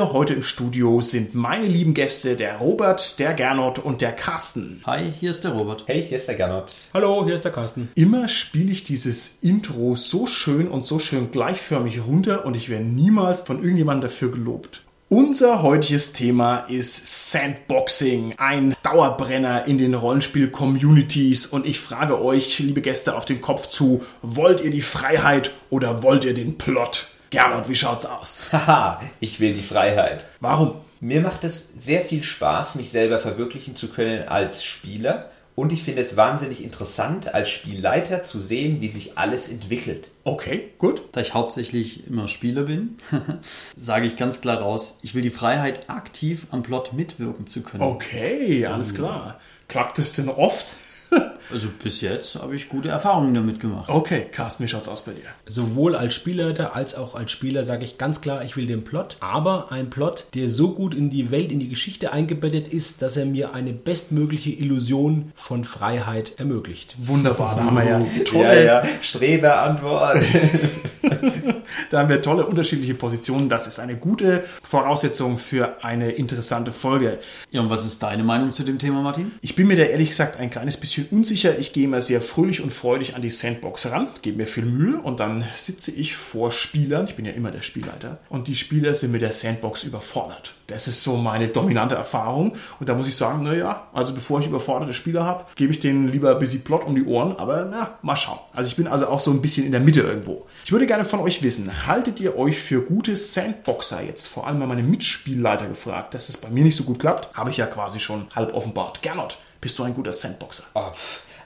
Mir heute im Studio sind meine lieben Gäste, der Robert, der Gernot und der Carsten. Hi, hier ist der Robert. Hey, hier ist der Gernot. Hallo, hier ist der Carsten. Immer spiele ich dieses Intro so schön und so schön gleichförmig runter und ich werde niemals von irgendjemandem dafür gelobt. Unser heutiges Thema ist Sandboxing, ein Dauerbrenner in den Rollenspiel-Communities. Und ich frage euch, liebe Gäste, auf den Kopf zu, wollt ihr die Freiheit oder wollt ihr den Plot? Gernot, wie schaut's aus? Haha, ich will die Freiheit. Warum? Mir macht es sehr viel Spaß, mich selber verwirklichen zu können als Spieler. Und ich finde es wahnsinnig interessant, als Spielleiter zu sehen, wie sich alles entwickelt. Okay, gut. Da ich hauptsächlich immer Spieler bin, sage ich ganz klar raus, ich will die Freiheit, aktiv am Plot mitwirken zu können. Okay, alles klar. Klappt das denn oft? Also bis jetzt habe ich gute Erfahrungen damit gemacht. Okay, Carsten, wie schaut's aus bei dir? Sowohl als Spielleiter als auch als Spieler sage ich ganz klar, ich will den Plot, aber ein Plot, der so gut in die Welt, in die Geschichte eingebettet ist, dass er mir eine bestmögliche Illusion von Freiheit ermöglicht. Wunderbar, da haben wir ja Ja, tolle, ja, Streberantwort. da haben wir tolle unterschiedliche Positionen. Das ist eine gute Voraussetzung für eine interessante Folge. Ja, und was ist deine Meinung zu dem Thema, Martin? Ich bin mir da ehrlich gesagt ein kleines bisschen unsicher. Ich gehe immer sehr fröhlich und freudig an die Sandbox ran, gebe mir viel Mühe und dann sitze ich vor Spielern. Ich bin ja immer der Spielleiter. Und die Spieler sind mit der Sandbox überfordert. Das ist so meine dominante Erfahrung. Und da muss ich sagen, naja, also bevor ich überforderte Spieler habe, gebe ich denen lieber bisschen Plot um die Ohren. Aber na, mal schauen. Also ich bin also auch so ein bisschen in der Mitte irgendwo. Ich würde gerne von euch wissen, haltet ihr euch für gute Sandboxer jetzt? Vor allem mal meine Mitspielleiter gefragt, dass es bei mir nicht so gut klappt. Habe ich ja quasi schon halb offenbart. Gernot, bist du ein guter Sandboxer? Oh.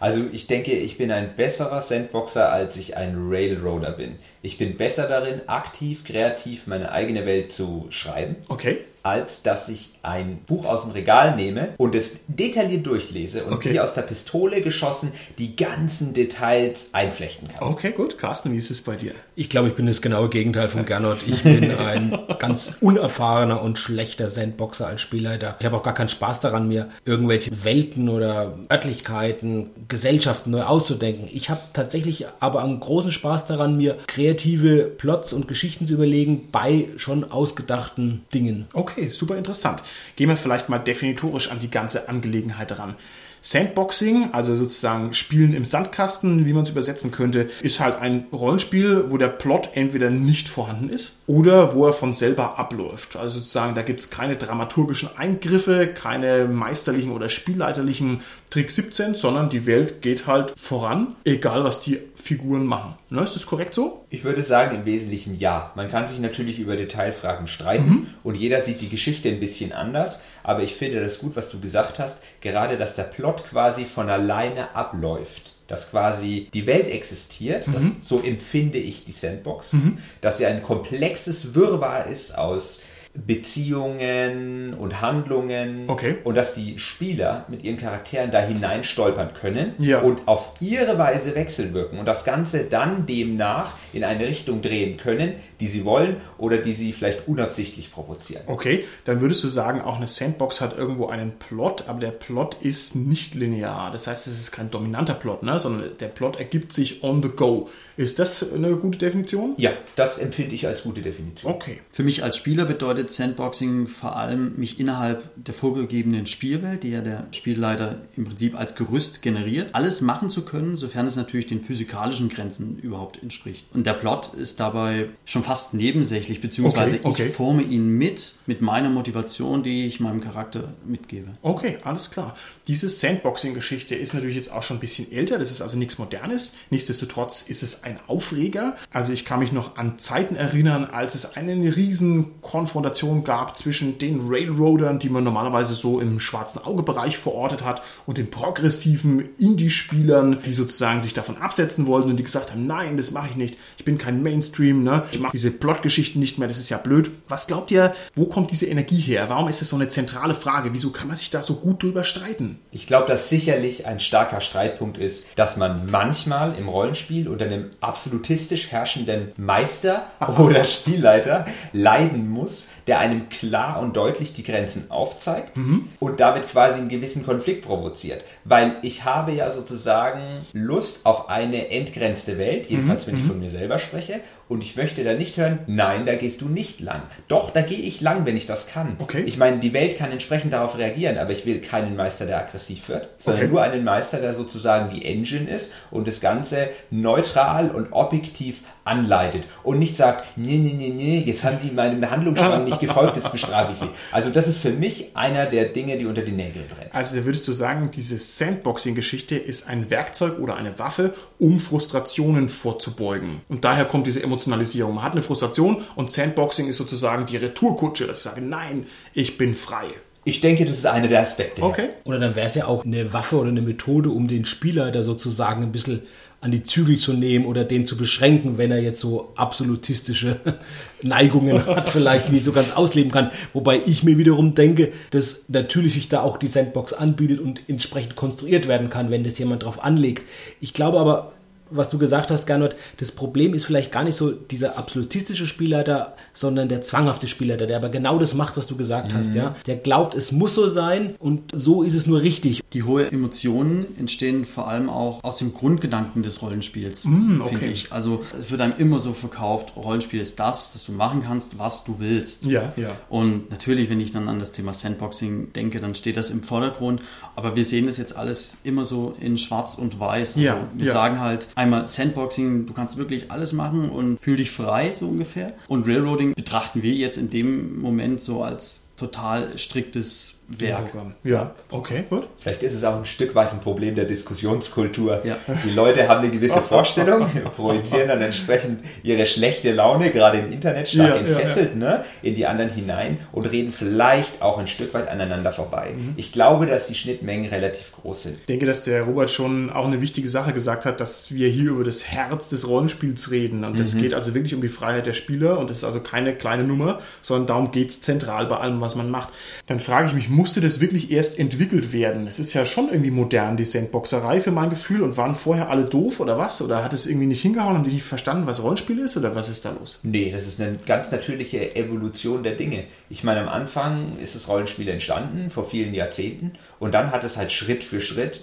Also ich denke, ich bin ein besserer Sandboxer, als ich ein Railroader bin. Ich bin besser darin, aktiv, kreativ meine eigene Welt zu schreiben. Okay. als dass ich ein Buch aus dem Regal nehme und es detailliert durchlese und Okay. wie aus der Pistole geschossen die ganzen Details einflechten kann. Okay, gut. Carsten, wie ist es bei dir? Ich glaube, ich bin das genaue Gegenteil von Gernot. Ich bin ein ganz unerfahrener und schlechter Sandboxer als Spielleiter. Ich habe auch gar keinen Spaß daran, mir irgendwelche Welten oder Örtlichkeiten, Gesellschaften neu auszudenken. Ich habe tatsächlich aber einen großen Spaß daran, mir kreative Plots und Geschichten zu überlegen bei schon ausgedachten Dingen. Okay, super interessant. Gehen wir vielleicht mal definitorisch an die ganze Angelegenheit ran. Sandboxing, also sozusagen Spielen im Sandkasten, wie man es übersetzen könnte, ist halt ein Rollenspiel, wo der Plot entweder nicht vorhanden ist oder wo er von selber abläuft. Also sozusagen, da gibt es keine dramaturgischen Eingriffe, keine meisterlichen oder spielleiterlichen Trick 17, sondern die Welt geht halt voran, egal was die Figuren machen. Ne, ist das korrekt so? Ich würde sagen, im Wesentlichen ja. Man kann sich natürlich über Detailfragen streiten und jeder sieht die Geschichte ein bisschen anders, aber ich finde das gut, was du gesagt hast, gerade dass der Plot quasi von alleine abläuft. Dass quasi die Welt existiert, das, so empfinde ich die Sandbox, dass sie ein komplexes Wirrwarr ist aus Beziehungen und Handlungen Okay. und dass die Spieler mit ihren Charakteren da hinein stolpern können Ja. und auf ihre Weise wechselwirken und das Ganze dann demnach in eine Richtung drehen können, die sie wollen oder die sie vielleicht unabsichtlich provozieren. Okay, dann würdest du sagen, auch eine Sandbox hat irgendwo einen Plot, aber der Plot ist nicht linear. Das heißt, es ist kein dominanter Plot, ne? sondern der Plot ergibt sich on the go. Ist das eine gute Definition? Ja, das empfinde ich als gute Definition. Okay. Für mich als Spieler bedeutet Sandboxing vor allem, mich innerhalb der vorgegebenen Spielwelt, die ja der Spielleiter im Prinzip als Gerüst generiert, alles machen zu können, sofern es natürlich den physikalischen Grenzen überhaupt entspricht. Und der Plot ist dabei schon fast nebensächlich, beziehungsweise Okay, okay. ich forme ihn mit, mit meiner Motivation, die ich meinem Charakter mitgebe. Okay, alles klar. Diese Sandboxing-Geschichte ist natürlich jetzt auch schon ein bisschen älter, das ist also nichts Modernes. Nichtsdestotrotz ist es ein Aufreger. Also ich kann mich noch an Zeiten erinnern, als es eine riesen Konfrontation gab zwischen den Railroadern, die man normalerweise so im schwarzen Augebereich verortet hat, und den progressiven Indie-Spielern, die sozusagen sich davon absetzen wollten und die gesagt haben, nein, das mache ich nicht, ich bin kein Mainstream, ne? ich mache diese Plotgeschichten nicht mehr, das ist ja blöd. Was glaubt ihr, wo kommt diese Energie her? Warum ist das so eine zentrale Frage? Wieso kann man sich da so gut drüber streiten? Ich glaube, dass sicherlich ein starker Streitpunkt ist, dass man manchmal im Rollenspiel unter einem absolutistisch herrschenden Meister oder Spielleiter leiden muss, der einem klar und deutlich die Grenzen aufzeigt mhm. und damit quasi einen gewissen Konflikt provoziert. Weil ich habe ja sozusagen Lust auf eine entgrenzte Welt, jedenfalls mhm. wenn ich mhm. von mir selber spreche, und ich möchte da nicht hören, nein, da gehst du nicht lang. Doch, da gehe ich lang, wenn ich das kann. Okay. Ich meine, die Welt kann entsprechend darauf reagieren, aber ich will keinen Meister, der aggressiv wird, sondern okay. nur einen Meister, der sozusagen die Engine ist und das Ganze neutral und objektiv anleitet und nicht sagt, nee, nee, nee, nee, jetzt haben die meinem Behandlungsstrang nicht gefolgt, jetzt bestrafe ich sie. Also das ist für mich einer der Dinge, die unter die Nägel brennen. Also da würdest du sagen, diese Sandboxing-Geschichte ist ein Werkzeug oder eine Waffe, um Frustrationen vorzubeugen. Und daher kommt diese Emotionalisierung. Man hat eine Frustration und Sandboxing ist sozusagen die Retourkutsche, dass ich sage, nein, ich bin frei. Ich denke, das ist einer der Aspekte. Okay. Oder dann wäre es ja auch eine Waffe oder eine Methode, um den Spieler da sozusagen ein bisschen an die Zügel zu nehmen oder den zu beschränken, wenn er jetzt so absolutistische Neigungen hat, vielleicht nicht so ganz ausleben kann. Wobei ich mir wiederum denke, dass natürlich sich da auch die Sandbox anbietet und entsprechend konstruiert werden kann, wenn das jemand drauf anlegt. Ich glaube aber, was du gesagt hast, Gernot, das Problem ist vielleicht gar nicht so dieser absolutistische Spielleiter, sondern der zwanghafte Spielleiter, der aber genau das macht, was du gesagt mhm. hast, ja. Der glaubt, es muss so sein und so ist es nur richtig. Die hohe Emotionen entstehen vor allem auch aus dem Grundgedanken des Rollenspiels, mm, okay. finde ich. Also es wird einem immer so verkauft, Rollenspiel ist das, dass du machen kannst, was du willst. Ja, ja. Und natürlich, wenn ich dann an das Thema Sandboxing denke, dann steht das im Vordergrund. Aber wir sehen das jetzt alles immer so in Schwarz und Weiß. Also ja, wir ja. sagen halt einmal Sandboxing, du kannst wirklich alles machen und fühl dich frei, so ungefähr. Und Railroading betrachten wir jetzt in dem Moment so als total striktes Werk. Ja, okay, gut. Vielleicht ist es auch ein Stück weit ein Problem der Diskussionskultur. Ja. Die Leute haben eine gewisse Vorstellung, projizieren dann entsprechend ihre schlechte Laune, gerade im Internet stark ja, entfesselt, ja, Ne, in die anderen hinein und reden vielleicht auch ein Stück weit aneinander vorbei. Mhm. Ich glaube, dass die Schnittmengen relativ groß sind. Ich denke, dass der Robert schon auch eine wichtige Sache gesagt hat, dass wir hier über das Herz des Rollenspiels reden. Und es mhm. geht also wirklich um die Freiheit der Spieler und das ist also keine kleine Nummer, sondern darum geht es zentral bei allem, was man macht. Dann frage ich mich, musste das wirklich erst entwickelt werden? Es ist ja schon irgendwie modern, die Sandboxerei für mein Gefühl. Und waren vorher alle doof oder was? Oder hat es irgendwie nicht hingehauen? Haben die nicht verstanden, was Rollenspiel ist? Oder was ist da los? Nee, das ist eine ganz natürliche Evolution der Dinge. Ich meine, am Anfang ist das Rollenspiel entstanden, vor vielen Jahrzehnten. Und dann hat es halt Schritt für Schritt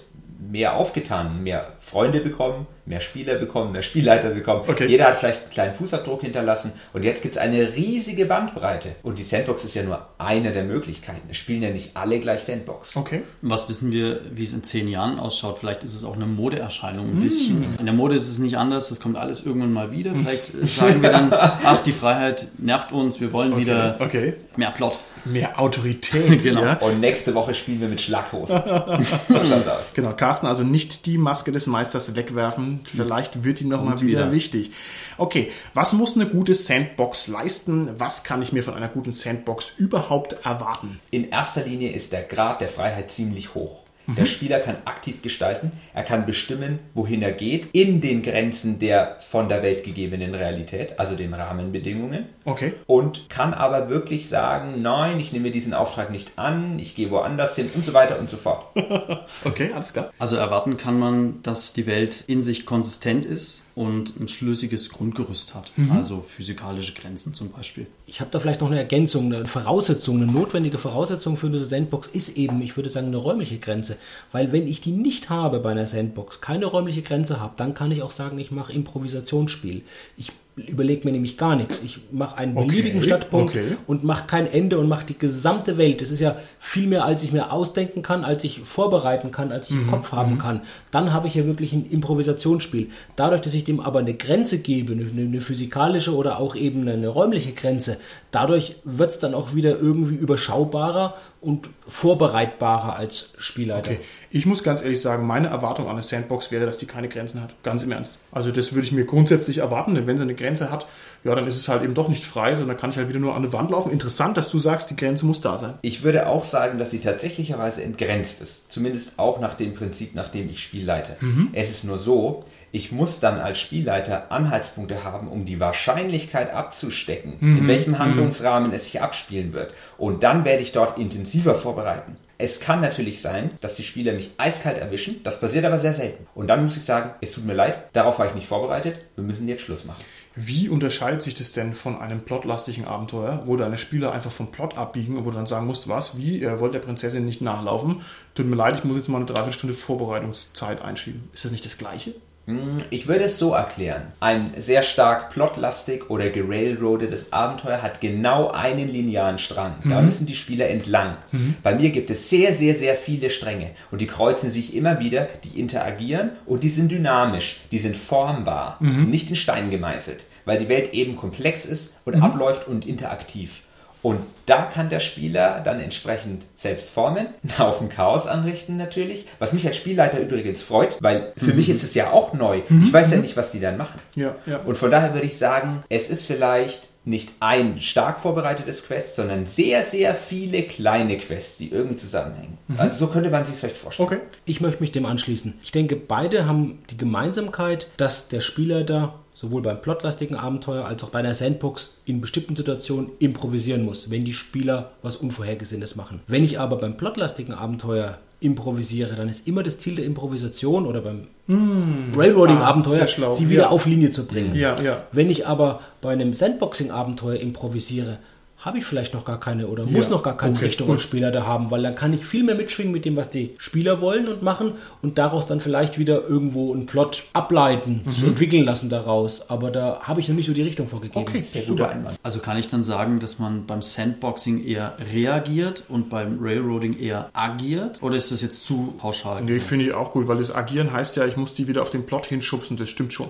mehr aufgetan, mehr Freunde bekommen, mehr Spieler bekommen, mehr Spielleiter bekommen. Okay. Jeder hat vielleicht einen kleinen Fußabdruck hinterlassen und jetzt gibt es eine riesige Bandbreite. Und die Sandbox ist ja nur eine der Möglichkeiten. Es spielen ja nicht alle gleich Sandbox. Okay. Was wissen wir, wie es in zehn Jahren ausschaut? Vielleicht ist es auch eine Modeerscheinung ein mm. bisschen. In der Mode ist es nicht anders, das kommt alles irgendwann mal wieder. Vielleicht sagen wir dann, ach, die Freiheit nervt uns, wir wollen okay. wieder okay. mehr Plot. Mehr Autorität. genau. Ja? Und nächste Woche spielen wir mit Schlaghosen. so schaut's aus. Genau, Carsten, also nicht die Maske des Meisters wegwerfen. Vielleicht wird ihm nochmal wieder, wieder wichtig. Okay, was muss eine gute Sandbox leisten? Was kann ich mir von einer guten Sandbox überhaupt erwarten? In erster Linie ist der Grad der Freiheit ziemlich hoch. Der mhm. Spieler kann aktiv gestalten, er kann bestimmen, wohin er geht, in den Grenzen der von der Welt gegebenen Realität, also den Rahmenbedingungen. Okay. Und kann aber wirklich sagen, nein, ich nehme diesen Auftrag nicht an, ich gehe woanders hin und so weiter und so fort. okay, alles klar. Also erwarten kann man, dass die Welt in sich konsistent ist und ein schlüssiges Grundgerüst hat, mhm. also physikalische Grenzen zum Beispiel. Ich habe da vielleicht noch eine Ergänzung, eine Voraussetzung, eine notwendige Voraussetzung für eine Sandbox ist eben, ich würde sagen, eine räumliche Grenze. Weil wenn ich die nicht habe bei einer Sandbox, keine räumliche Grenze habe, dann kann ich auch sagen, ich mache Improvisationsspiel. Ich überlege mir nämlich gar nichts. Ich mache einen beliebigen okay, Startpunkt okay. und mache kein Ende und mache die gesamte Welt. Das ist ja viel mehr, als ich mir ausdenken kann, als ich vorbereiten kann, als ich mhm, im Kopf haben mhm. kann. Dann habe ich ja wirklich ein Improvisationsspiel. Dadurch, dass ich dem aber eine Grenze gebe, eine, eine physikalische oder auch eben eine räumliche Grenze, dadurch wird es dann auch wieder irgendwie überschaubarer und vorbereitbarer als Spielleiter. Okay. Ich muss ganz ehrlich sagen, meine Erwartung an eine Sandbox wäre, dass die keine Grenzen hat. Ganz im Ernst. Also das würde ich mir grundsätzlich erwarten, denn wenn sie eine Grenze hat, ja, dann ist es halt eben doch nicht frei, sondern kann ich halt wieder nur an eine Wand laufen. Interessant, dass du sagst, die Grenze muss da sein. Ich würde auch sagen, dass sie tatsächlicherweise entgrenzt ist. Zumindest auch nach dem Prinzip, nach dem ich Spiel leite. Es ist nur so, ich muss dann als Spielleiter Anhaltspunkte haben, um die Wahrscheinlichkeit abzustecken, in welchem Handlungsrahmen es sich abspielen wird. Und dann werde ich dort intensiver vorbereiten. Es kann natürlich sein, dass die Spieler mich eiskalt erwischen. Das passiert aber sehr selten. Und dann muss ich sagen, es tut mir leid, darauf war ich nicht vorbereitet. Wir müssen jetzt Schluss machen. Wie unterscheidet sich das denn von einem plotlastigen Abenteuer, wo deine Spieler einfach vom Plot abbiegen und wo du dann sagen musst, was, wie, ihr wollt der Prinzessin nicht nachlaufen? Tut mir leid, ich muss jetzt mal eine Dreiviertelstunde Vorbereitungszeit einschieben. Ist das nicht das Gleiche? Ich würde es so erklären. Ein sehr stark plotlastig oder gerailroadetes Abenteuer hat genau einen linearen Strang. Da müssen die Spieler entlang. Bei mir gibt es sehr, sehr, sehr viele Stränge und die kreuzen sich immer wieder, die interagieren und die sind dynamisch, die sind formbar, nicht in Stein gemeißelt, weil die Welt eben komplex ist und abläuft und interaktiv. Und da kann der Spieler dann entsprechend selbst formen, einen Haufen Chaos anrichten natürlich, was mich als Spielleiter übrigens freut, weil für mich ist es ja auch neu. Ich weiß ja nicht, was die dann machen. Ja, ja. Und von daher würde ich sagen, es ist vielleicht nicht ein stark vorbereitetes Quest, sondern sehr, sehr viele kleine Quests, die irgendwie zusammenhängen. Also so könnte man sich vielleicht vorstellen. Okay. Ich möchte mich dem anschließen. Ich denke, beide haben die Gemeinsamkeit, dass der Spielleiter sowohl beim plotlastigen Abenteuer als auch bei einer Sandbox in bestimmten Situationen improvisieren muss, wenn die Spieler was Unvorhergesehenes machen. Wenn ich aber beim plotlastigen Abenteuer improvisiere, dann ist immer das Ziel der Improvisation oder beim Railroading-Abenteuer, Ah, sie wieder Ja. auf Linie zu bringen. Ja, ja. Wenn ich aber bei einem Sandboxing-Abenteuer improvisiere, habe ich vielleicht noch gar keine oder muss Ja, noch gar keine okay, Richtung gut. als Spieler da haben, weil dann kann ich viel mehr mitschwingen mit dem, was die Spieler wollen und machen und daraus dann vielleicht wieder irgendwo einen Plot ableiten, sich entwickeln lassen daraus. Aber da habe ich noch nicht so die Richtung vorgegeben. Okay, Sehr super. Einwand. Also kann ich dann sagen, dass man beim Sandboxing eher reagiert und beim Railroading eher agiert? Oder ist das jetzt zu pauschal? Nee, finde ich auch gut, weil das Agieren heißt ja, ich muss die wieder auf den Plot hinschubsen, das stimmt schon.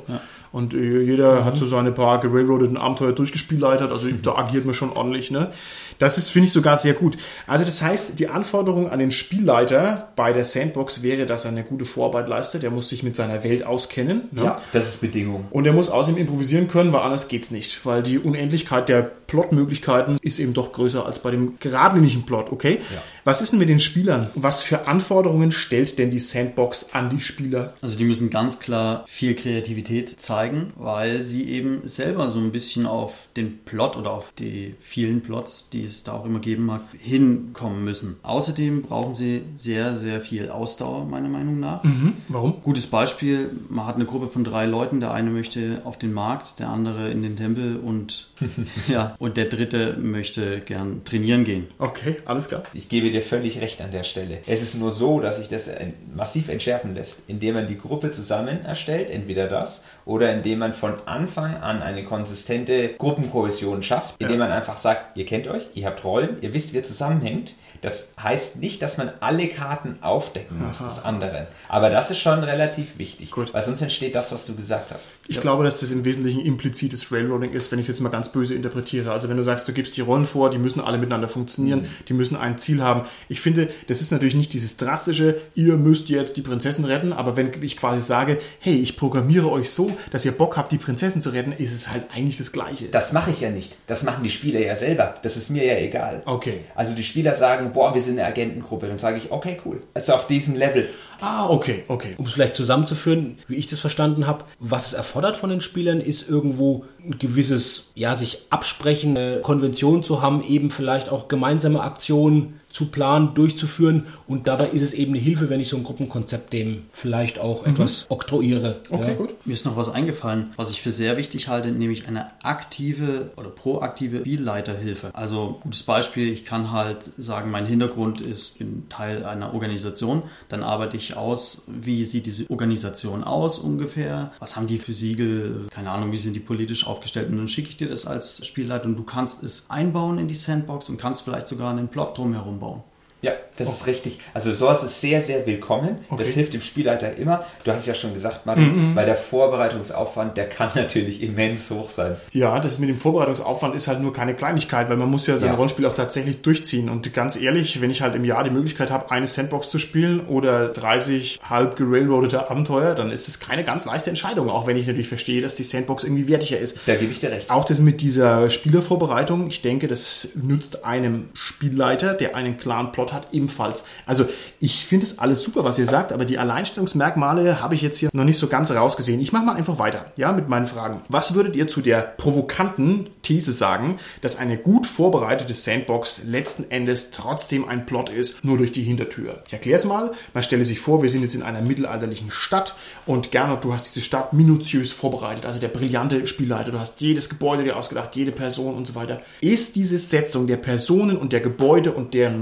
Und äh, jeder hat so seine paar gerailroadeten Abenteuer durchgespielleitet, also da agiert man schon ordentlich. Ne? Das ist, finde ich, sogar sehr gut. Also das heißt, die Anforderung an den Spielleiter bei der Sandbox wäre, dass er eine gute Vorarbeit leistet. Der muss sich mit seiner Welt auskennen. Ne? Ja, das ist Bedingung. Und er muss außerdem improvisieren können, weil anders geht's nicht. Weil die Unendlichkeit der Plotmöglichkeiten ist eben doch größer als bei dem geradlinigen Plot, okay? Ja. Was ist denn mit den Spielern? Was für Anforderungen stellt denn die Sandbox an die Spieler? Also die müssen ganz klar viel Kreativität zeigen, weil sie eben selber so ein bisschen auf den Plot oder auf die vielen Plots, die es da auch immer geben mag, hinkommen müssen. Außerdem brauchen sie sehr, sehr viel Ausdauer, meiner Meinung nach. Warum? Gutes Beispiel, man hat eine Gruppe von drei Leuten, der eine möchte auf den Markt, der andere in den Tempel und, ja, und der dritte möchte gern trainieren gehen. Okay, alles klar. Ich gebe dir völlig recht an der Stelle. Es ist nur so, dass sich das massiv entschärfen lässt, indem man die Gruppe zusammen erstellt, entweder das, oder indem man von Anfang an eine konsistente Gruppenkohäsion schafft, indem man einfach sagt, ihr kennt euch, ihr habt Rollen, ihr wisst, wie ihr zusammenhängt. Das heißt nicht, dass man alle Karten aufdecken muss des anderen. Aber das ist schon relativ wichtig, Gut. weil sonst entsteht das, was du gesagt hast. Ich glaube, dass das im Wesentlichen implizites Railroading ist, wenn ich es jetzt mal ganz böse interpretiere. Also wenn du sagst, du gibst die Rollen vor, die müssen alle miteinander funktionieren, die müssen ein Ziel haben. Ich finde, das ist natürlich nicht dieses drastische, ihr müsst jetzt die Prinzessin retten, aber wenn ich quasi sage, hey, ich programmiere euch so, dass ihr Bock habt, die Prinzessin zu retten, ist es halt eigentlich das Gleiche. Das mache ich ja nicht. Das machen die Spieler ja selber. Das ist mir ja egal. Okay. Also die Spieler sagen, boah, wir sind eine Agentengruppe. Dann sage ich, okay, cool. Also auf diesem Level. Ah, okay, okay. Um es vielleicht zusammenzuführen, wie ich das verstanden habe, was es erfordert von den Spielern, ist irgendwo ein gewisses, ja, sich absprechen, eine Konvention zu haben, eben vielleicht auch gemeinsame Aktionen zu planen, durchzuführen. Und dabei ist es eben eine Hilfe, wenn ich so ein Gruppenkonzept dem vielleicht auch etwas oktroyiere. Okay, ja. gut. Mir ist noch was eingefallen, was ich für sehr wichtig halte, nämlich eine aktive oder proaktive Spielleiterhilfe. Also gutes Beispiel, ich kann halt sagen, mein Hintergrund ist bin Teil einer Organisation, dann arbeite ich aus, wie sieht diese Organisation aus ungefähr, was haben die für Siegel, keine Ahnung, wie sind die politisch aufgestellt und dann schicke ich dir das als Spielleiter und du kannst es einbauen in die Sandbox und kannst vielleicht sogar einen Plot drumherum bauen. Ja, das ist richtig. Also sowas ist sehr, sehr willkommen. Okay. Das hilft dem Spielleiter immer. Du hast es ja schon gesagt, Martin, weil der Vorbereitungsaufwand, der kann natürlich immens hoch sein. Ja, das mit dem Vorbereitungsaufwand ist halt nur keine Kleinigkeit, weil man muss ja sein Ja. Rollenspiel auch tatsächlich durchziehen. Und ganz ehrlich, wenn ich halt im Jahr die Möglichkeit habe, eine Sandbox zu spielen oder 30 halb gerailroadete Abenteuer, dann ist es keine ganz leichte Entscheidung, auch wenn ich natürlich verstehe, dass die Sandbox irgendwie wertiger ist. Da gebe ich dir recht. Auch das mit dieser Spielervorbereitung, ich denke, das nützt einem Spielleiter, der einen klaren Plot hat, ebenfalls. Also ich finde es alles super, was ihr sagt, aber die Alleinstellungsmerkmale habe ich jetzt hier noch nicht so ganz rausgesehen. Ich mache mal einfach weiter, ja, mit meinen Fragen. Was würdet ihr zu der provokanten These sagen, dass eine gut vorbereitete Sandbox letzten Endes trotzdem ein Plot ist, nur durch die Hintertür? Ich erkläre es mal. Man stelle sich vor, wir sind jetzt in einer mittelalterlichen Stadt und Gernot, du hast diese Stadt minutiös vorbereitet, also der brillante Spielleiter, du hast jedes Gebäude dir ausgedacht, jede Person und so weiter. Ist diese Setzung der Personen und der Gebäude und deren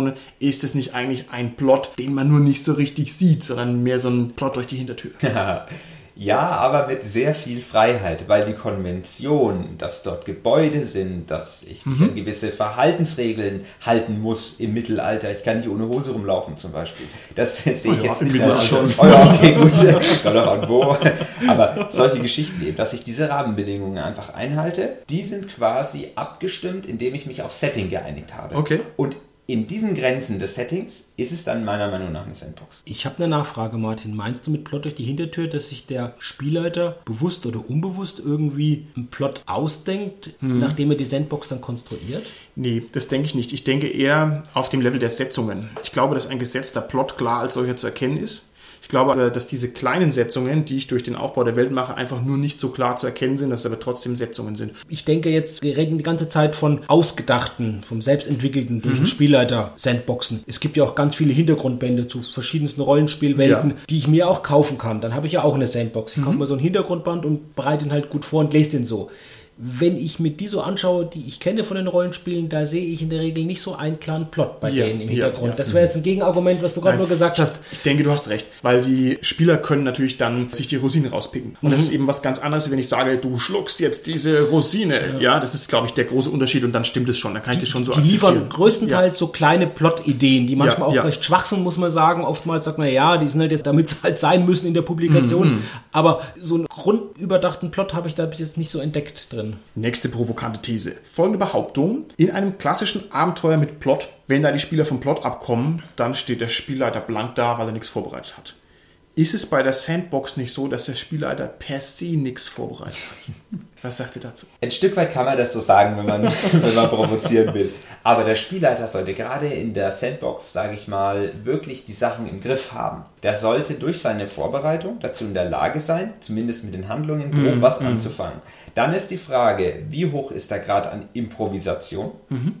Motivationen, ist es nicht eigentlich ein Plot, den man nur nicht so richtig sieht, sondern mehr so ein Plot durch die Hintertür? Ja, aber mit sehr viel Freiheit, weil die Konvention, dass dort Gebäude sind, dass ich mich an gewisse Verhaltensregeln halten muss im Mittelalter. Ich kann nicht ohne Hose rumlaufen zum Beispiel. Das sehe ich ja, jetzt im nicht schon. Oh ja, okay, gut. Kommt auch an wo. Aber solche Geschichten eben, dass ich diese Rahmenbedingungen einfach einhalte, die sind quasi abgestimmt, indem ich mich auf Setting geeinigt habe. Okay. Und in diesen Grenzen des Settings ist es dann meiner Meinung nach eine Sandbox. Ich habe eine Nachfrage, Martin. Meinst du mit Plot durch die Hintertür, dass sich der Spielleiter bewusst oder unbewusst irgendwie einen Plot ausdenkt, nachdem er die Sandbox dann konstruiert? Nee, das denke ich nicht. Ich denke eher auf dem Level der Setzungen. Ich glaube, dass ein gesetzter Plot klar als solcher zu erkennen ist. Ich glaube aber, dass diese kleinen Setzungen, die ich durch den Aufbau der Welt mache, einfach nur nicht so klar zu erkennen sind, dass es aber trotzdem Setzungen sind. Ich denke jetzt, wir reden die ganze Zeit von ausgedachten, vom selbstentwickelten, durch den Spielleiter Sandboxen. Es gibt ja auch ganz viele Hintergrundbände zu verschiedensten Rollenspielwelten, Ja. die ich mir auch kaufen kann. Dann habe ich ja auch eine Sandbox. Ich kaufe mir so einen Hintergrundband und bereite ihn halt gut vor und lese den so. Wenn ich mir die so anschaue, die ich kenne von den Rollenspielen, da sehe ich in der Regel nicht so einen klaren Plot bei Ja, denen im ja, Hintergrund. ja. Das wäre jetzt ein Gegenargument, was du gerade nur gesagt hast. Ich denke, du hast recht, weil die Spieler können natürlich dann sich die Rosine rauspicken. Und Mhm. das ist eben was ganz anderes, wenn ich sage, du schluckst jetzt diese Rosine. Ja, das ist, glaube ich, der große Unterschied und dann stimmt es schon. Dann kann ich das schon so die liefern größtenteils so kleine Plot-Ideen, die manchmal Ja, auch ja. recht schwach sind, muss man sagen. Oftmals sagt man, ja, die sind halt jetzt, damit sie halt sein müssen in der Publikation. Mhm, Aber so einen grundüberdachten Plot habe ich da bis jetzt nicht so entdeckt drin. Nächste provokante These. Folgende Behauptung. In einem klassischen Abenteuer mit Plot, wenn da die Spieler vom Plot abkommen, dann steht der Spielleiter blank da, weil er nichts vorbereitet hat. Ist es bei der Sandbox nicht so, dass der Spielleiter per se nichts vorbereitet hat? Was sagt ihr dazu? Ein Stück weit kann man das so sagen, wenn man, wenn man provozieren will. Aber der Spielleiter sollte gerade in der Sandbox, sage ich mal, wirklich die Sachen im Griff haben. Der sollte durch seine Vorbereitung dazu in der Lage sein, zumindest mit den Handlungen grob was anzufangen. Dann ist die Frage, wie hoch ist der Grad an Improvisation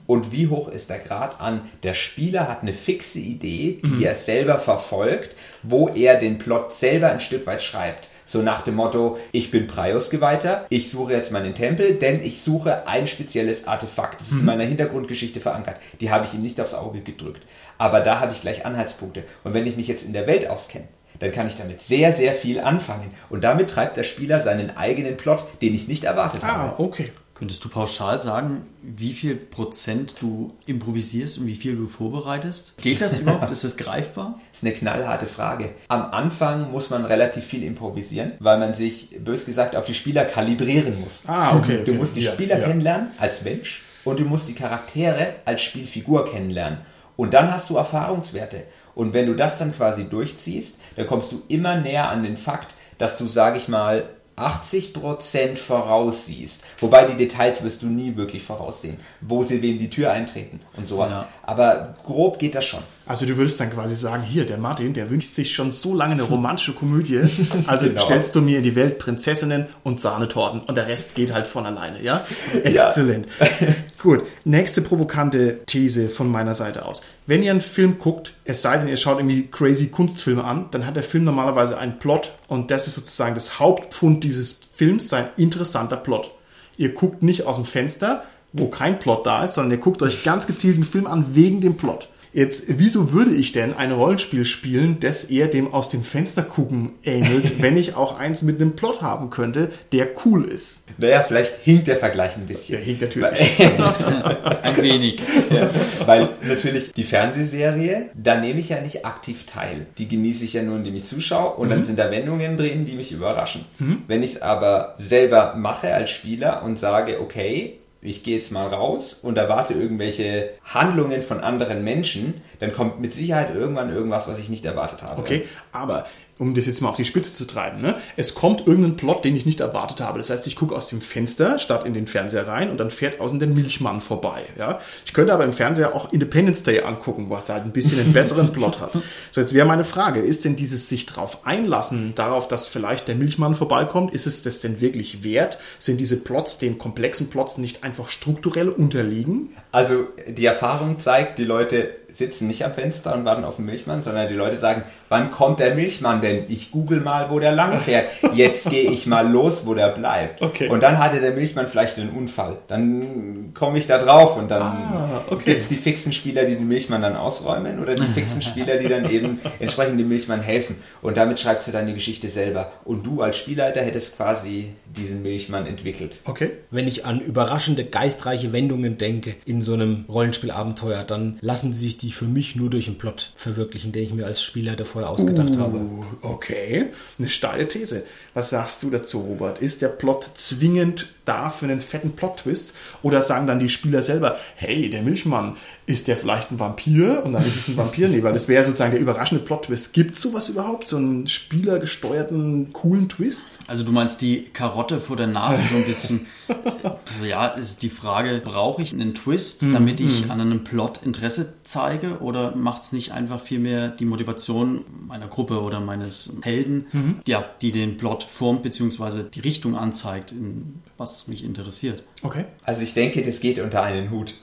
und wie hoch ist der Grad an, der Spieler hat eine fixe Idee, die er selber verfolgt, wo er den Plot selber ein Stück weit schreibt. So nach dem Motto, ich bin Prius-Geweihter, ich suche jetzt meinen Tempel, denn ich suche ein spezielles Artefakt. Das ist in meiner Hintergrundgeschichte verankert. Die habe ich ihm nicht aufs Auge gedrückt. Aber da habe ich gleich Anhaltspunkte. Und wenn ich mich jetzt in der Welt auskenne, dann kann ich damit sehr, sehr viel anfangen. Und damit treibt der Spieler seinen eigenen Plot, den ich nicht erwartet habe. Ah, okay. Könntest du pauschal sagen, wie viel Prozent du improvisierst und wie viel du vorbereitest? Geht das überhaupt? Ist das greifbar? Das ist eine knallharte Frage. Am Anfang muss man relativ viel improvisieren, weil man sich, bös gesagt, auf die Spieler kalibrieren muss. Ah, okay, Du okay. musst die Ja, Spieler ja. kennenlernen als Mensch und du musst die Charaktere als Spielfigur kennenlernen. Und dann hast du Erfahrungswerte. Und wenn du das dann quasi durchziehst, dann kommst du immer näher an den Fakt, dass du, sage ich mal, 80% voraussiehst. Wobei die Details wirst du nie wirklich voraussehen, wo sie wem die Tür eintreten und sowas. Ja. Aber grob geht das schon. Also du würdest dann quasi sagen, hier, der Martin, der wünscht sich schon so lange eine romantische Komödie. Also Genau. stellst du mir in die Welt Prinzessinnen und Sahnetorten und der Rest geht halt von alleine, ja? Exzellent. Gut, nächste provokante These von meiner Seite aus. Wenn ihr einen Film guckt, es sei denn, ihr schaut irgendwie crazy Kunstfilme an, dann hat der Film normalerweise einen Plot und das ist sozusagen das Hauptpfund dieses Films, sein interessanter Plot. Ihr guckt nicht aus dem Fenster, wo kein Plot da ist, sondern ihr guckt euch ganz gezielt einen Film an wegen dem Plot. Jetzt, wieso würde ich denn ein Rollenspiel spielen, das eher dem aus dem Fenster gucken ähnelt, wenn ich auch eins mit einem Plot haben könnte, der cool ist? Naja, vielleicht hinkt der Vergleich ein bisschen. Der hinkt natürlich. Ein wenig. Ja, weil natürlich die Fernsehserie, da nehme ich ja nicht aktiv teil. Die genieße ich ja nur, indem ich zuschaue und dann sind da Wendungen drin, die mich überraschen. Wenn ich es aber selber mache als Spieler und sage, okay, ich gehe jetzt mal raus und erwarte irgendwelche Handlungen von anderen Menschen, dann kommt mit Sicherheit irgendwann irgendwas, was ich nicht erwartet habe. Okay, aber um das jetzt mal auf die Spitze zu treiben, ne? es kommt irgendein Plot, den ich nicht erwartet habe. Das heißt, ich gucke aus dem Fenster statt in den Fernseher rein und dann fährt außen der Milchmann vorbei. Ja? Ich könnte aber im Fernseher auch Independence Day angucken, was halt ein bisschen einen besseren Plot hat. So, jetzt wäre meine Frage, ist denn dieses sich drauf einlassen, darauf, dass vielleicht der Milchmann vorbeikommt, ist es das denn wirklich wert? Sind diese Plots, den komplexen Plots nicht einfach strukturell unterliegen? Also die Erfahrung zeigt, die Leute sitzen nicht am Fenster und warten auf den Milchmann, sondern die Leute sagen, wann kommt der Milchmann denn? Ich google mal, wo der lang fährt. Jetzt gehe ich mal los, wo der bleibt. Okay. Und dann hatte der Milchmann vielleicht einen Unfall. Dann komme ich da drauf und dann Ah, okay. gibt es die fixen Spieler, die den Milchmann dann ausräumen oder die fixen Spieler, die dann eben entsprechend dem Milchmann helfen. Und damit schreibst du dann die Geschichte selber. Und du als Spielleiter hättest quasi diesen Milchmann entwickelt. Okay. Wenn ich an überraschende, geistreiche Wendungen denke in so einem Rollenspielabenteuer, dann lassen sie sich die für mich nur durch einen Plot verwirklichen, den ich mir als Spieler vorher ausgedacht habe. Uh, Okay, eine steile These. Was sagst du dazu, Robert? Ist der Plot zwingend da für einen fetten Plot-Twist? Oder sagen dann die Spieler selber, hey, der Milchmann, ist der vielleicht ein Vampir? Und dann ist es ein Vampir? Nee, weil das wäre sozusagen der überraschende Plot-Twist. Gibt es sowas überhaupt? So einen spielergesteuerten, coolen Twist? Also du meinst die Karotte vor der Nase so ein bisschen. ja, ist die Frage, brauche ich einen Twist, damit ich an einem Plot Interesse zeige oder macht es nicht einfach vielmehr die Motivation meiner Gruppe oder meines Helden, ja, die den Plot formt bzw. die Richtung anzeigt, in was mich interessiert. Okay. Also ich denke, das geht unter einen Hut.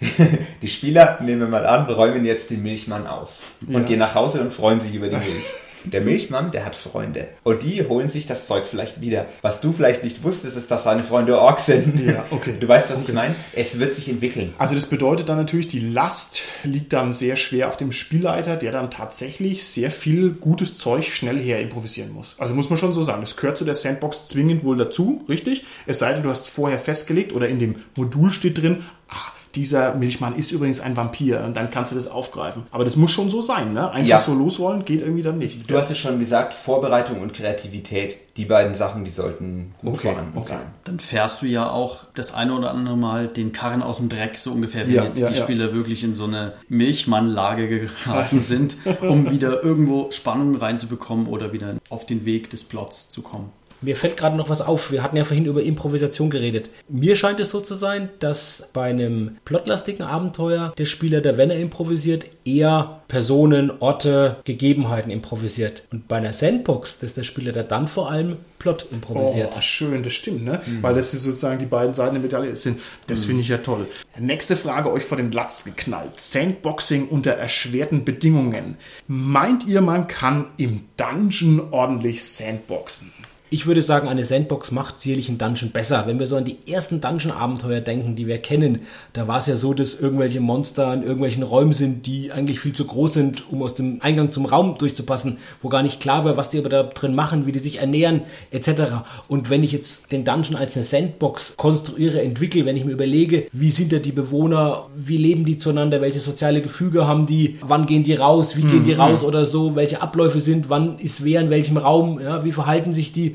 Die Spieler, nehmen wir mal an, räumen jetzt den Milchmann aus und Ja. gehen nach Hause und freuen sich über die Milch. Der Milchmann, der hat Freunde. Und die holen sich das Zeug vielleicht wieder. Was du vielleicht nicht wusstest, ist, dass seine Freunde Orks sind. Ja, okay. Du weißt, was Okay. ich meine? Es wird sich entwickeln. Also das bedeutet dann natürlich, die Last liegt dann sehr schwer auf dem Spielleiter, der dann tatsächlich sehr viel gutes Zeug schnell her improvisieren muss. Also muss man schon so sagen, das gehört zu der Sandbox zwingend wohl dazu, richtig? Es sei denn, du hast vorher festgelegt oder in dem Modul steht drin, ah, dieser Milchmann ist übrigens ein Vampir und dann kannst du das aufgreifen. Aber das muss schon so sein, ne? Einfach Ja. so losrollen geht irgendwie dann nicht. Du hast es schon gesagt, Vorbereitung und Kreativität, die beiden Sachen, die sollten gut Okay, vorhanden okay. sein. Dann fährst du ja auch das eine oder andere Mal den Karren aus dem Dreck, so ungefähr, wenn Ja, jetzt ja, die ja. Spieler wirklich in so eine Milchmannlage geraten sind, um wieder irgendwo Spannung reinzubekommen oder wieder auf den Weg des Plots zu kommen. Mir fällt gerade noch was auf. Wir hatten ja vorhin über Improvisation geredet. Mir scheint es so zu sein, dass bei einem plotlastigen Abenteuer der Spieler, der wenn er improvisiert, eher Personen, Orte, Gegebenheiten improvisiert. Und bei einer Sandbox, dass der Spieler der dann vor allem Plot improvisiert. Oh, schön, das stimmt, ne? Weil das sozusagen die beiden Seiten der Medaille sind. Das finde ich ja toll. Nächste Frage euch vor den Latz geknallt. Sandboxing unter erschwerten Bedingungen. Meint ihr, man kann im Dungeon ordentlich Sandboxen? Ich würde sagen, eine Sandbox macht sicherlich einen Dungeon besser. Wenn wir so an die ersten Dungeon-Abenteuer denken, die wir kennen, da war es ja so, dass irgendwelche Monster in irgendwelchen Räumen sind, die eigentlich viel zu groß sind, um aus dem Eingang zum Raum durchzupassen, wo gar nicht klar war, was die aber da drin machen, wie die sich ernähren, etc. Und wenn ich jetzt den Dungeon als eine Sandbox konstruiere, entwickle, wenn ich mir überlege, wie sind da die Bewohner, wie leben die zueinander, welche soziale Gefüge haben die, wann gehen die raus, wie gehen die raus oder so, welche Abläufe sind, wann ist wer in welchem Raum, ja, wie verhalten sich die,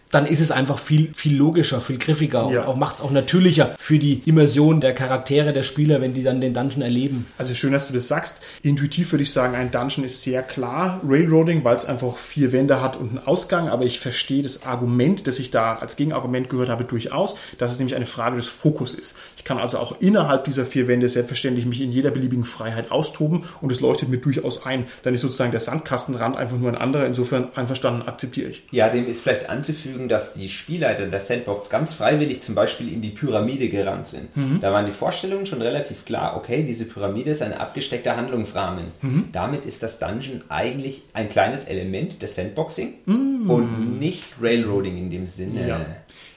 dann ist es einfach viel, viel logischer, viel griffiger Ja. und auch macht es auch natürlicher für die Immersion der Charaktere der Spieler, wenn die dann den Dungeon erleben. Also schön, dass du das sagst. Intuitiv würde ich sagen, ein Dungeon ist sehr klar Railroading, weil es einfach vier Wände hat und einen Ausgang. Aber ich verstehe das Argument, das ich da als Gegenargument gehört habe, durchaus, dass es nämlich eine Frage des Fokus ist. Ich kann also auch innerhalb dieser vier Wände selbstverständlich mich in jeder beliebigen Freiheit austoben und es leuchtet mir durchaus ein. Dann ist sozusagen der Sandkastenrand einfach nur ein anderer. Insofern einverstanden, akzeptiere ich. Ja, dem ist vielleicht anzufügen, dass die Spielleiter der Sandbox ganz freiwillig zum Beispiel in die Pyramide gerannt sind. Da waren die Vorstellungen schon relativ klar, okay, diese Pyramide ist ein abgesteckter Handlungsrahmen. Damit ist das Dungeon eigentlich ein kleines Element des Sandboxing und nicht Railroading in dem Sinne. Ja.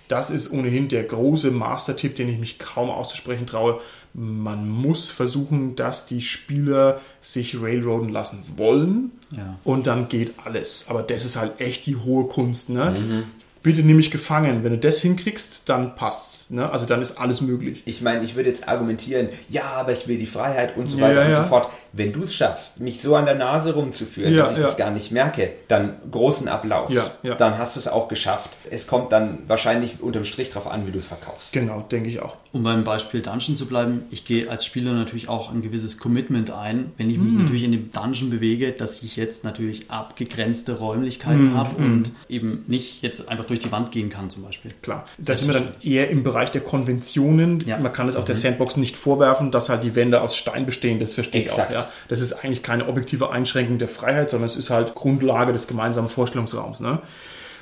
Das ist ohnehin der große Mastertipp, den ich mich kaum auszusprechen traue. Man muss versuchen, dass die Spieler sich railroaden lassen wollen Ja. und dann geht alles. Aber das ist halt echt die hohe Kunst. Ne? Bitte nimm mich gefangen. Wenn du das hinkriegst, dann passt's. Ne? Also dann ist alles möglich. Ich meine, ich würde jetzt argumentieren, ja, aber ich will die Freiheit und so Ja, weiter ja, und so fort. Wenn du es schaffst, mich so an der Nase rumzuführen, Ja, dass ich ja. das gar nicht merke, dann großen Applaus. Ja, ja. Dann hast du es auch geschafft. Es kommt dann wahrscheinlich unterm Strich drauf an, wie du es verkaufst. Genau, denke ich auch. Um beim Beispiel Dungeon zu bleiben, ich gehe als Spieler natürlich auch ein gewisses Commitment ein, wenn ich mich natürlich in dem Dungeon bewege, dass ich jetzt natürlich abgegrenzte Räumlichkeiten habe und eben nicht jetzt einfach durch die Wand gehen kann zum Beispiel. Klar. Da sind wir dann eher im Bereich der Konventionen. Ja. Man kann es auch der Sandbox nicht vorwerfen, dass halt die Wände aus Stein bestehen. Das verstehe ich Exakt. auch. Ja. Das ist eigentlich keine objektive Einschränkung der Freiheit, sondern es ist halt Grundlage des gemeinsamen Vorstellungsraums. Ne?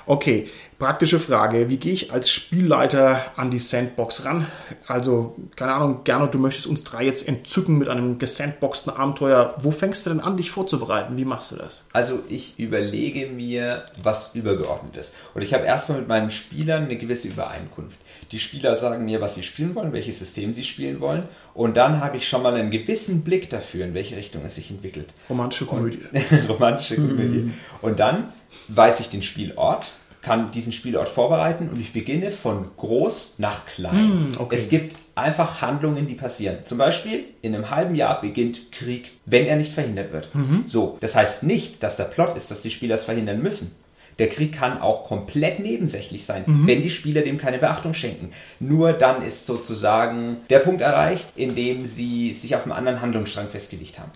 Okay, praktische Frage. Wie gehe ich als Spielleiter an die Sandbox ran? Also, keine Ahnung, Gernot, du möchtest uns drei jetzt entzücken mit einem gesandboxten Abenteuer. Wo fängst du denn an, dich vorzubereiten? Wie machst du das? Also ich überlege mir was Übergeordnetes. Und ich habe erstmal mit meinen Spielern eine gewisse Übereinkunft. Die Spieler sagen mir, was sie spielen wollen, welches System sie spielen wollen. Und dann habe ich schon mal einen gewissen Blick dafür, in welche Richtung es sich entwickelt. Romantische Komödie. Romantische Komödie. Und dann weiß ich den Spielort, kann diesen Spielort vorbereiten und ich beginne von groß nach klein. okay. Es gibt einfach Handlungen, die passieren. Zum Beispiel, in einem halben Jahr beginnt Krieg, wenn er nicht verhindert wird. So, das heißt nicht, dass der Plot ist, dass die Spieler es verhindern müssen. Der Krieg kann auch komplett nebensächlich sein, wenn die Spieler dem keine Beachtung schenken. Nur dann ist sozusagen der Punkt erreicht, in dem sie sich auf einen anderen Handlungsstrang festgelegt haben.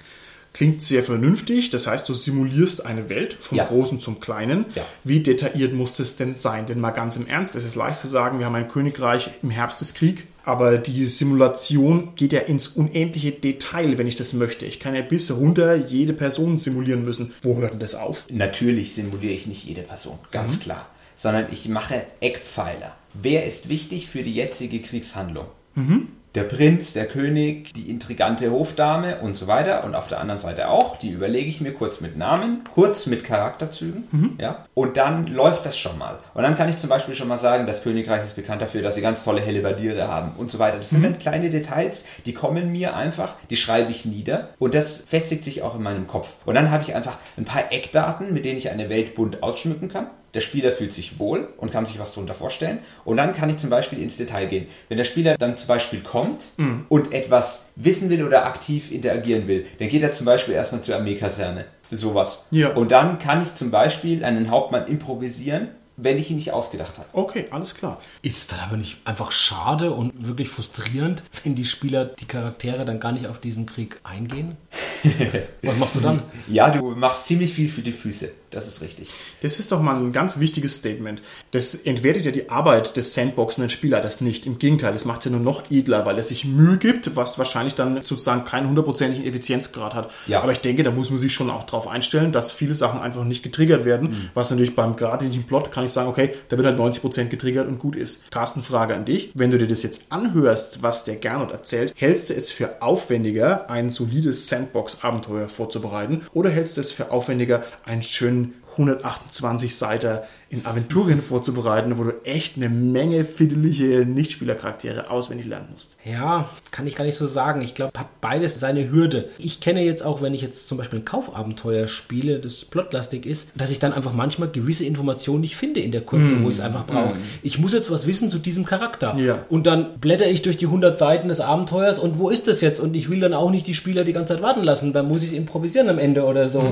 Klingt sehr vernünftig. Das heißt, du simulierst eine Welt vom Ja. Großen zum Kleinen. Ja. Wie detailliert muss es denn sein? Denn mal ganz im Ernst, es ist leicht zu sagen, wir haben ein Königreich, im Herbst ist Krieg. Aber die Simulation geht ja ins unendliche Detail, wenn ich das möchte. Ich kann ja bis runter jede Person simulieren müssen. Wo hört denn das auf? Natürlich simuliere ich nicht jede Person, ganz klar. Sondern ich mache Eckpfeiler. Wer ist wichtig für die jetzige Kriegshandlung? Der Prinz, der König, die intrigante Hofdame und so weiter. Und auf der anderen Seite auch. Die überlege ich mir kurz mit Namen, kurz mit Charakterzügen. Ja? Und dann läuft das schon mal. Und dann kann ich zum Beispiel schon mal sagen, das Königreich ist bekannt dafür, dass sie ganz tolle Hellebardiere haben und so weiter. Das sind dann kleine Details, die kommen mir einfach, die schreibe ich nieder. Und das festigt sich auch in meinem Kopf. Und dann habe ich einfach ein paar Eckdaten, mit denen ich eine Welt bunt ausschmücken kann. Der Spieler fühlt sich wohl und kann sich was darunter vorstellen. Und dann kann ich zum Beispiel ins Detail gehen. Wenn der Spieler dann zum Beispiel kommt und etwas wissen will oder aktiv interagieren will, dann geht er zum Beispiel erstmal zur Armeekaserne. Sowas. Ja. Und dann kann ich zum Beispiel einen Hauptmann improvisieren, wenn ich ihn nicht ausgedacht habe. Okay, alles klar. Ist es dann aber nicht einfach schade und wirklich frustrierend, wenn die Spieler, die Charaktere dann gar nicht auf diesen Krieg eingehen? Was machst du dann? Ja, du machst ziemlich viel für die Füße. Das ist richtig. Das ist doch mal ein ganz wichtiges Statement. Das entwertet ja die Arbeit des sandboxenden Spielleiters nicht. Im Gegenteil, das macht es ja nur noch edler, weil er sich Mühe gibt, was wahrscheinlich dann sozusagen keinen hundertprozentigen Effizienzgrad hat. Ja. Aber ich denke, da muss man sich schon auch darauf einstellen, dass viele Sachen einfach nicht getriggert werden. Was natürlich beim geradlinigen Plot kann ich sagen, okay, da wird halt 90% getriggert und gut ist. Carsten, Frage an dich. Wenn du dir das jetzt anhörst, was der Gernot erzählt, hältst du es für aufwendiger, ein solides Sandbox-Abenteuer vorzubereiten? Oder hältst du es für aufwendiger, einen schönen 128 Seiter in Aventurien vorzubereiten, wo du echt eine Menge fiddelige Nichtspielercharaktere auswendig lernen musst. Ja, kann ich gar nicht so sagen. Ich glaube, hat beides seine Hürde. Ich kenne jetzt auch, wenn ich jetzt zum Beispiel ein Kaufabenteuer spiele, das plotlastig ist, dass ich dann einfach manchmal gewisse Informationen nicht finde in der Kurze, wo ich es einfach brauche. Ich muss jetzt was wissen zu diesem Charakter. Ja. Und dann blätter ich durch die 100 Seiten des Abenteuers und wo ist das jetzt? Und ich will dann auch nicht die Spieler die ganze Zeit warten lassen. Dann muss ich es improvisieren am Ende oder so.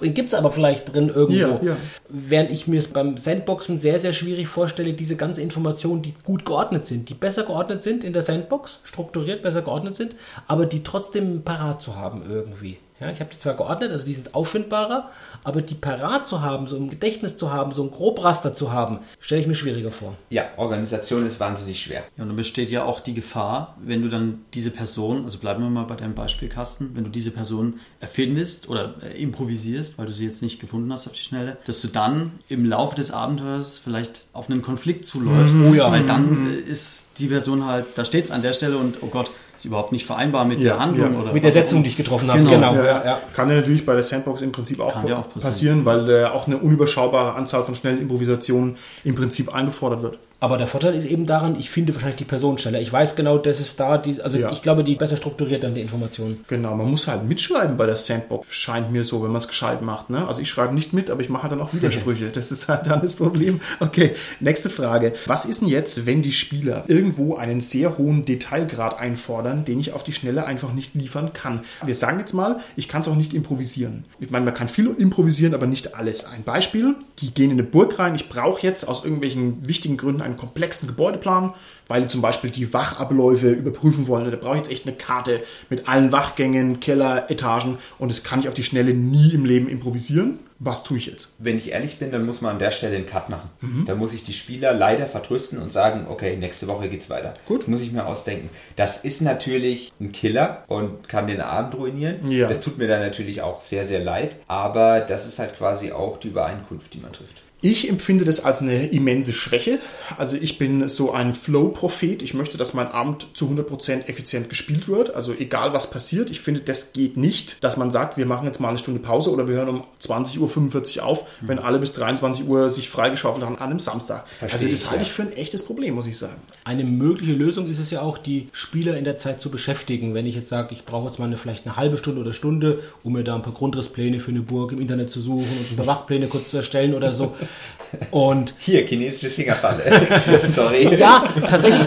Gibt es aber vielleicht drin irgendwo. Ja, ja. Während ich mir es beim Sandboxen sehr, sehr schwierig vorstelle, diese ganze Informationen, die gut geordnet sind, die besser geordnet sind in der Sandbox, strukturiert besser geordnet sind, aber die trotzdem parat zu haben irgendwie. Ja, ich habe die zwar geordnet, also die sind auffindbarer, aber die parat zu haben, so im Gedächtnis zu haben, so ein Grobraster zu haben, stelle ich mir schwieriger vor. Ja, Organisation ist wahnsinnig schwer. Ja, und dann besteht ja auch die Gefahr, wenn du dann diese Person, also bleiben wir mal bei deinem Beispielkasten, wenn du diese Person erfindest oder äh, improvisierst, weil du sie jetzt nicht gefunden hast auf die Schnelle, dass du dann im Laufe des Abenteuers vielleicht auf einen Konflikt zuläufst, Oh ja. weil dann äh, ist die Person halt, da steht es an der Stelle und oh Gott, ist überhaupt nicht vereinbar mit Ja, der Handlung ja. oder Mit der Setzung, die ich getroffen habe. Genau. Genau, Ja. Kann ja natürlich bei der Sandbox im Prinzip auch, auch passieren. passieren. weil äh, auch eine unüberschaubare Anzahl von schnellen Improvisationen im Prinzip eingefordert wird. Aber der Vorteil ist eben daran, ich finde wahrscheinlich die Person schneller. Ich weiß genau, das ist da, die, also Ja. ich glaube, die besser strukturiert dann die Informationen. Genau, man muss halt mitschreiben bei der Sandbox, scheint mir so, wenn man es gescheit macht. Ne? Also ich schreibe nicht mit, aber ich mache dann auch Widersprüche. Das ist halt dann das Problem. Okay, nächste Frage. Was ist denn jetzt, wenn die Spieler irgendwo einen sehr hohen Detailgrad einfordern, den ich auf die Schnelle einfach nicht liefern kann? Wir sagen jetzt mal, ich kann es auch nicht improvisieren. Ich meine, man kann viel improvisieren, aber nicht alles. Ein Beispiel, die gehen in eine Burg rein, ich brauche jetzt aus irgendwelchen wichtigen Gründen einen komplexen Gebäudeplan, weil die zum Beispiel die Wachabläufe überprüfen wollen. Da brauche ich jetzt echt eine Karte mit allen Wachgängen, Keller, Etagen und das kann ich auf die Schnelle nie im Leben improvisieren. Was tue ich jetzt? Wenn ich ehrlich bin, dann muss man an der Stelle einen Cut machen. Da muss ich die Spieler leider vertrösten und sagen, okay, nächste Woche geht's weiter. Gut. Das muss ich mir ausdenken. Das ist natürlich ein Killer und kann den Abend ruinieren. Ja. Das tut mir dann natürlich auch sehr, sehr leid. Aber das ist halt quasi auch die Übereinkunft, die man trifft. Ich empfinde das als eine immense Schwäche. Also ich bin so ein Flow-Prophet. Ich möchte, dass mein Abend zu 100% effizient gespielt wird. Also egal was passiert, ich finde, das geht nicht, dass man sagt, wir machen jetzt mal eine Stunde Pause oder wir hören um 20.45 Uhr auf, wenn alle bis 23 Uhr sich freigeschaufelt haben an einem Samstag. Verstehe also das ich, halte ja. ich für ein echtes Problem, muss ich sagen. Eine mögliche Lösung ist es ja auch, die Spieler in der Zeit zu beschäftigen. Wenn ich jetzt sage, ich brauche jetzt mal eine, vielleicht eine halbe Stunde oder Stunde, um mir da ein paar Grundrisspläne für eine Burg im Internet zu suchen und ein paar Wachpläne kurz zu erstellen oder so. Und Hier, chinesische Fingerfalle. Sorry. ja, tatsächlich,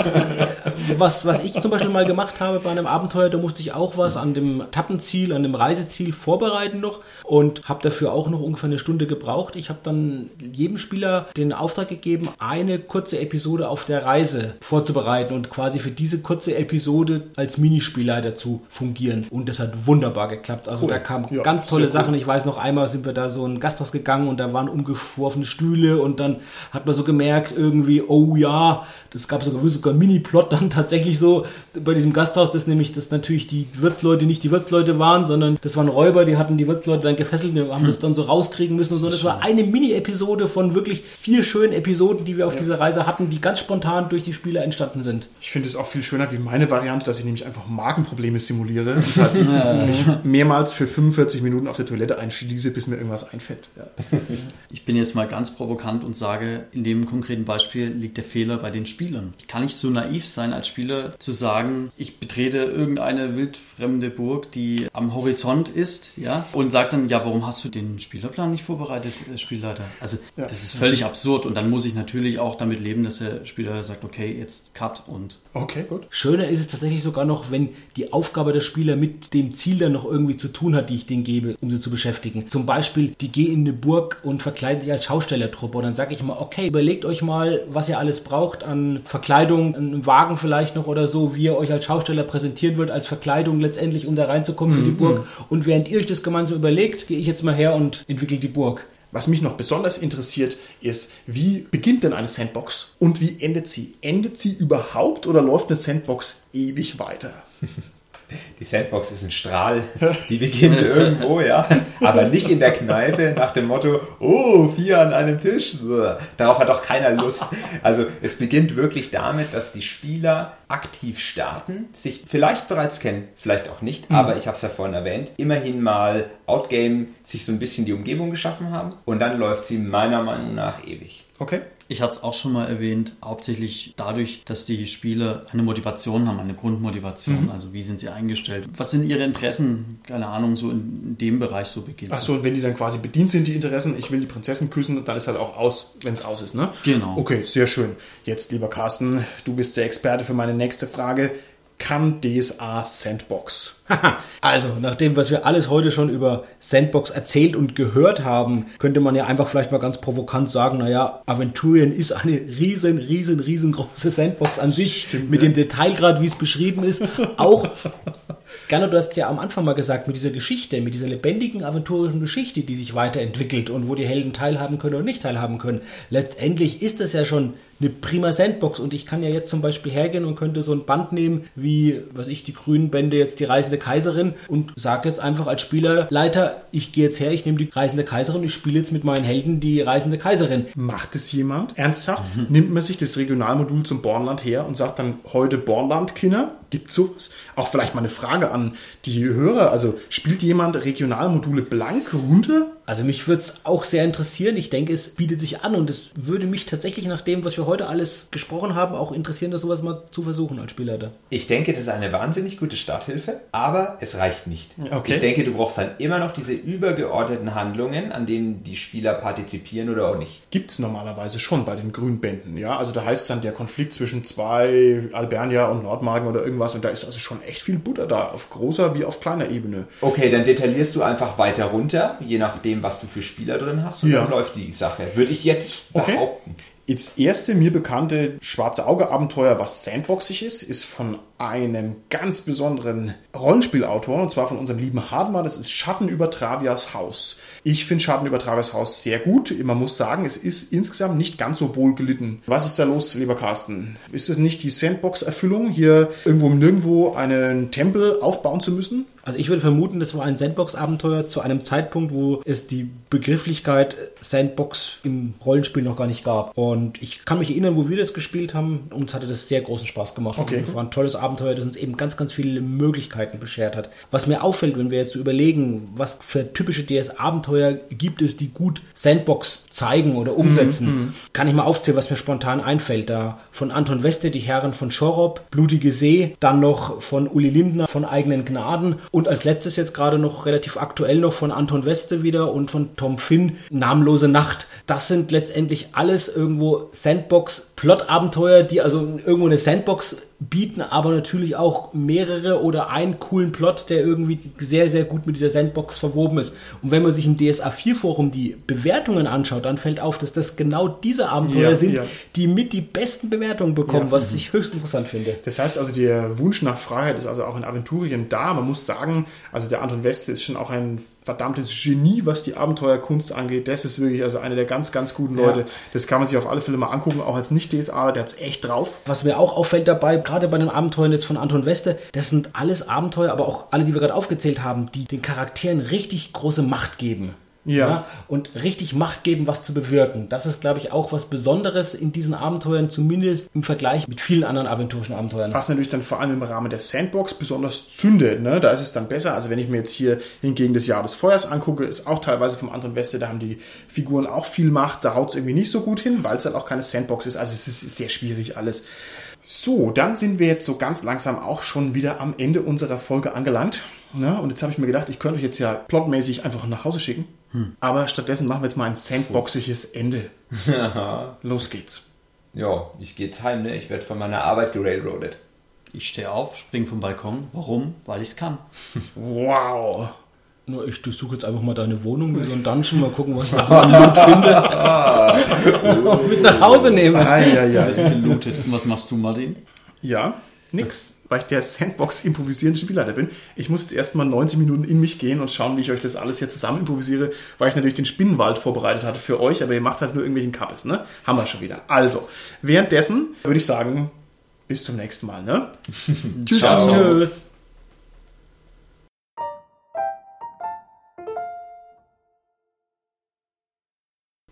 was, was ich zum Beispiel mal gemacht habe bei einem Abenteuer, da musste ich auch was an dem Tappenziel, an dem Reiseziel vorbereiten noch und habe dafür auch noch ungefähr eine Stunde gebraucht. Ich habe dann jedem Spieler den Auftrag gegeben, eine kurze Episode auf der Reise vorzubereiten und quasi für diese kurze Episode als Minispielleiter zu fungieren. Und das hat wunderbar geklappt. Also Cool. da kamen Ja, ganz tolle cool. Sachen. Ich weiß noch einmal sind wir da so in ein Gasthaus gegangen und da waren umgeworfene Stühle und dann hat man so gemerkt irgendwie, oh ja, das gab sogar, sogar einen Mini-Plot dann tatsächlich so bei diesem Gasthaus, dass nämlich das natürlich die Wirtsleute nicht die Wirtsleute waren, sondern das waren Räuber, die hatten die Wirtsleute dann gefesselt, wir haben das dann so rauskriegen müssen und so. Das war eine Mini-Episode von wirklich vier schönen Episoden, die wir auf dieser Reise hatten, die ganz spontan durch die Spieler entstanden sind. Ich finde es auch viel schöner wie meine Variante, dass ich nämlich einfach Magenprobleme simuliere und halt mich mehrmals für 45 Minuten auf der Toilette einschließe, bis mir irgendwas einfällt. Ja. Ich bin jetzt mal ganz provokant und sage, in dem konkreten Beispiel liegt der Fehler bei den Spielern. Ich kann nicht so naiv sein als Spieler zu sagen, ich betrete irgendeine wildfremde Burg, die am Horizont ist, ja, und sage dann, ja, warum hast du den Spielerplan nicht vorbereitet, äh, Spielleiter? Also Ja. das ist völlig absurd und dann muss ich natürlich auch damit leben, dass der Spieler sagt, okay, jetzt Cut und Okay, gut. Schöner ist es tatsächlich sogar noch, wenn die Aufgabe der Spieler mit dem Ziel dann noch irgendwie zu tun hat, die ich denen gebe, um sie zu beschäftigen. Zum Beispiel, die gehen in eine Burg und verkleiden sich als Schaustellertruppe. Und dann sage ich mal, okay, überlegt euch mal, was ihr alles braucht an Verkleidung, an einem Wagen vielleicht noch oder so, wie ihr euch als Schausteller präsentieren wird, als Verkleidung letztendlich, um da reinzukommen für die Burg. Und während ihr euch das gemeinsam überlegt, gehe ich jetzt mal her und entwickle die Burg. Was mich noch besonders interessiert, ist, wie beginnt denn eine Sandbox und wie endet sie? Endet sie überhaupt oder läuft eine Sandbox ewig weiter? Die Sandbox ist ein Strahl, die beginnt irgendwo, ja, aber nicht in der Kneipe nach dem Motto, oh, vier an einem Tisch. Darauf hat auch keiner Lust. Also es beginnt wirklich damit, dass die Spieler aktiv starten, sich vielleicht bereits kennen, vielleicht auch nicht, aber ich habe es ja vorhin erwähnt, immerhin mal Outgame sich so ein bisschen die Umgebung geschaffen haben und dann läuft sie meiner Meinung nach ewig. Okay. Ich hatte es auch schon mal erwähnt, hauptsächlich dadurch, dass die Spieler eine Motivation haben, eine Grundmotivation. Also wie sind sie eingestellt? Was sind ihre Interessen? Keine Ahnung, so in dem Bereich so beginnt. Achso, und wenn die dann quasi bedient sind, die Interessen, ich will die Prinzessin küssen und dann ist halt auch aus, wenn es aus ist, ne? Genau. Okay, sehr schön. Jetzt, lieber Carsten, du bist der Experte für meine nächste Frage. Kann DSA Sandbox? Also, nach dem, was wir alles heute schon über Sandbox erzählt und gehört haben, könnte man ja einfach vielleicht mal ganz provokant sagen, naja, Aventurien ist eine riesen, riesen, riesengroße Sandbox an sich, Stimmt, mit ja. dem Detailgrad, wie es beschrieben ist. Auch, Gerne, du hast ja am Anfang mal gesagt, mit dieser Geschichte, mit dieser lebendigen, aventurischen Geschichte, die sich weiterentwickelt und wo die Helden teilhaben können oder nicht teilhaben können. Letztendlich ist das ja schon eine prima Sandbox und ich kann ja jetzt zum Beispiel hergehen und könnte so ein Band nehmen, wie, was ich, die grünen Bände jetzt die Reisende Kaiserin und sage jetzt einfach als Spielerleiter, ich gehe jetzt her, ich nehme die Reisende Kaiserin und ich spiele jetzt mit meinen Helden die Reisende Kaiserin. Macht es jemand? Ernsthaft? Nimmt man sich das Regionalmodul zum Bornland her und sagt dann heute Bornland, Kinder? Gibt sowas? Auch vielleicht mal eine Frage an die Hörer. Also spielt jemand Regionalmodule blank runter? Also mich würde es auch sehr interessieren. Ich denke, es bietet sich an und es würde mich tatsächlich nach dem, was wir heute alles gesprochen haben, auch interessieren, das sowas mal zu versuchen als Spielleiter. Ich denke, das ist eine wahnsinnig gute Starthilfe, aber es reicht nicht. Okay. Ich denke, du brauchst dann immer noch diese übergeordneten Handlungen, an denen die Spieler partizipieren oder auch nicht. Gibt es normalerweise schon bei den Grünbänden, ja. Also da heißt es dann der Konflikt zwischen zwei Albernia und Nordmagen oder irgendwas und da ist also schon echt viel Butter da, auf großer wie auf kleiner Ebene. Okay, dann detaillierst du einfach weiter runter, je nachdem, was du für Spieler drin hast, und Ja. dann läuft die Sache. Würde ich jetzt Okay. behaupten. Jetzt erste mir bekannte Schwarze Auge-Abenteuer, was sandboxig ist, ist von einem ganz besonderen Rollenspielautor, und zwar von unserem lieben Hardmar. Das ist Schatten über Travias Haus. Ich finde Schatten über Travias Haus sehr gut. Man muss sagen, es ist insgesamt nicht ganz so wohl gelitten. Was ist da los, lieber Carsten? Ist es nicht die Sandbox-Erfüllung, hier irgendwo im Nirgendwo einen Tempel aufbauen zu müssen? Also ich würde vermuten, das war ein Sandbox-Abenteuer zu einem Zeitpunkt, wo es die Begrifflichkeit Sandbox im Rollenspiel noch gar nicht gab. Und ich kann mich erinnern, wo wir das gespielt haben, uns hatte das sehr großen Spaß gemacht. Okay. Und es war ein tolles Abenteuer, das uns eben ganz, ganz viele Möglichkeiten beschert hat. Was mir auffällt, wenn wir jetzt so überlegen, was für typische DS-Abenteuer gibt es, die gut Sandbox zeigen oder umsetzen, kann ich mal aufzählen, was mir spontan einfällt. Da von Anton Weste, die Herren von Schorop, Blutige See, dann noch von Uli Lindner, von eigenen Gnaden und als letztes jetzt gerade noch relativ aktuell noch von Anton Weste wieder und von Tom Finn, Namenlose Nacht. Das sind letztendlich alles irgendwo Sandbox-Plot-Abenteuer, die also irgendwo eine Sandbox bieten, aber natürlich auch mehrere oder einen coolen Plot, der irgendwie sehr, sehr gut mit dieser Sandbox verwoben ist. Und wenn man sich im DSA 4 Forum die Bewertungen anschaut, dann fällt auf, dass das genau diese Abenteuer Ja, sind, ja. die mit die besten Bewertungen bekommen, Ja. was ich höchst interessant finde. Das heißt also, der Wunsch nach Freiheit ist also auch in Aventurien da. Man muss sagen, also der Anton Weste ist schon auch ein verdammtes Genie, was die Abenteuerkunst angeht. Das ist wirklich also einer der ganz, ganz guten Leute. Das kann man sich auf alle Fälle mal angucken, auch als Nicht-DSA, der hat es echt drauf. Was mir auch auffällt dabei, gerade bei den Abenteuern jetzt von Anton Weste, das sind alles Abenteuer, aber auch alle, die wir gerade aufgezählt haben, die den Charakteren richtig große Macht geben. Ja. und richtig Macht geben, was zu bewirken. Das ist, glaube ich, auch was Besonderes in diesen Abenteuern, zumindest im Vergleich mit vielen anderen aventurischen Abenteuern. Was natürlich dann vor allem im Rahmen der Sandbox besonders zündet. Ne? Da ist es dann besser. Also wenn ich mir jetzt hier hingegen das Jahr des Feuers angucke, ist auch teilweise vom Anton Weste, da haben die Figuren auch viel Macht. Da haut es irgendwie nicht so gut hin, weil es halt auch keine Sandbox ist. Also es ist sehr schwierig alles. So, dann sind wir jetzt so ganz langsam auch schon wieder am Ende unserer Folge angelangt. Ne? Und jetzt habe ich mir gedacht, ich könnte euch jetzt ja plotmäßig einfach nach Hause schicken. Aber stattdessen machen wir jetzt mal ein sandboxiges Ende. Los geht's. Ja, ich gehe jetzt heim, ne? Ich werde von meiner Arbeit gerailroadet. Ich stehe auf, springe vom Balkon. Warum? Weil ich es kann. Wow. Nur ich durchsuche jetzt einfach mal deine Wohnung mit so einem Dungeon, mal gucken, was ich da so an Loot finde. Mit nach Hause nehme. Ah, ja, ja. Ist gelootet. Und was machst du, Martin? Ja, nix. Weil ich der Sandbox improvisierende Spielleiter bin. Ich muss jetzt erstmal 90 Minuten in mich gehen und schauen, wie ich euch das alles hier zusammen improvisiere, weil ich natürlich den Spinnenwald vorbereitet hatte für euch, aber ihr macht halt nur irgendwelchen Kappes, ne? Haben wir schon wieder. Also, währenddessen würde ich sagen, bis zum nächsten Mal, ne? Ciao. Tschüss.